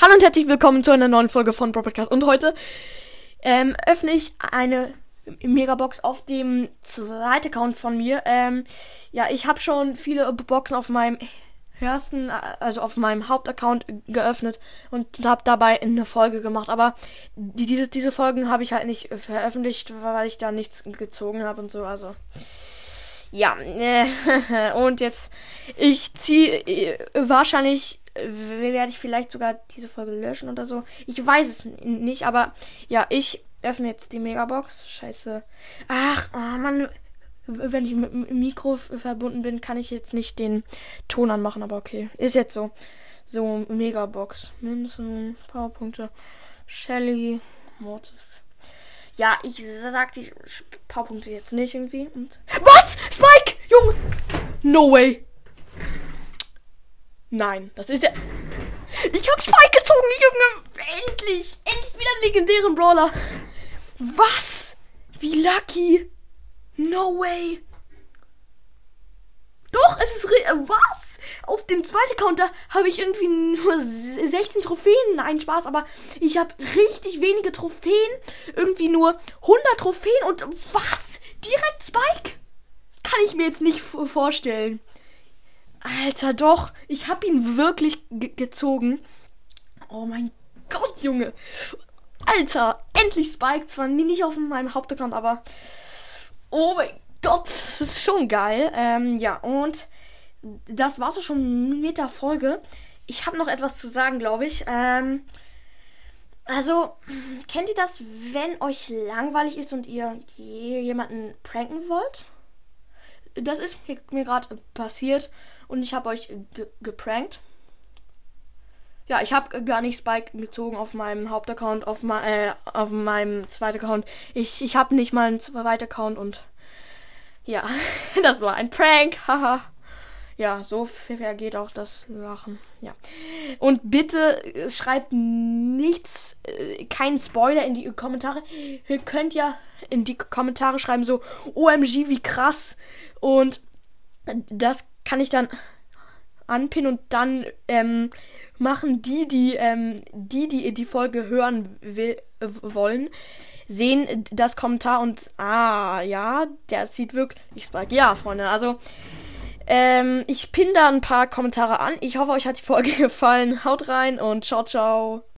Hallo und herzlich willkommen zu einer neuen Folge von Podcast. Und heute ähm, öffne ich eine Megabox auf dem zweiten Account von mir. Ähm, ja, ich habe schon viele Boxen auf meinem ersten, also auf meinem Hauptaccount geöffnet und habe dabei eine Folge gemacht. Aber die, diese, diese Folgen habe ich halt nicht veröffentlicht, weil ich da nichts gezogen habe und so. Also ja, und jetzt ich ziehe äh, wahrscheinlich werde ich vielleicht sogar diese Folge löschen oder so. Ich weiß es nicht, aber ja, ich öffne jetzt die Megabox. Scheiße. Ach, oh Mann. Wenn ich mit dem Mikro verbunden bin, kann ich jetzt nicht den Ton anmachen, aber okay. Ist jetzt so. So, Megabox. Mindestens Powerpunkte. Shelly. Mortis. Ja, ich sag die Powerpunkte jetzt nicht irgendwie. Und Was? Spike! Junge! No way! Nein, das ist ja. Ich hab Spike gezogen, Junge! Endlich! Endlich wieder einen legendären Brawler! Was? Wie lucky! No way! Doch, es ist. Was? Auf dem zweiten Counter habe ich irgendwie nur 16 Trophäen. Nein, Spaß, aber ich habe richtig wenige Trophäen. Irgendwie nur 100 Trophäen und was? Direkt Spike? Das kann ich mir jetzt nicht vorstellen. Alter, doch. Ich hab ihn wirklich gezogen. Oh mein Gott, Junge. Alter, endlich Spike. Zwar nicht auf meinem Hauptaccount, aber. Oh mein Gott, das ist schon geil. Ähm, ja, und das war's auch schon mit der Folge. Ich habe noch etwas zu sagen, glaube ich. Ähm, also, kennt ihr das, wenn euch langweilig ist und ihr jemanden pranken wollt? Das ist mir, mir gerade passiert und ich habe euch geprankt. Ja, ich habe gar nicht Spike gezogen auf meinem Hauptaccount, auf, äh, auf meinem zweiten Account. Ich, ich habe nicht mal einen zweiten Account und ja, das war ein Prank. Haha. ja, so vergeht auch das Lachen. Ja. Und bitte äh, schreibt nichts, äh, keinen Spoiler in die Kommentare. Ihr könnt ja in die Kommentare schreiben, so, OMG, wie krass. Und das kann ich dann anpinnen und dann ähm, machen die, die, ähm, die, die die Folge hören will, äh, wollen, sehen das Kommentar und ah, ja, der sieht wirklich Spike. Ja, Freunde, also ähm, ich pinne da ein paar Kommentare an. Ich hoffe, euch hat die Folge gefallen. Haut rein und ciao, ciao.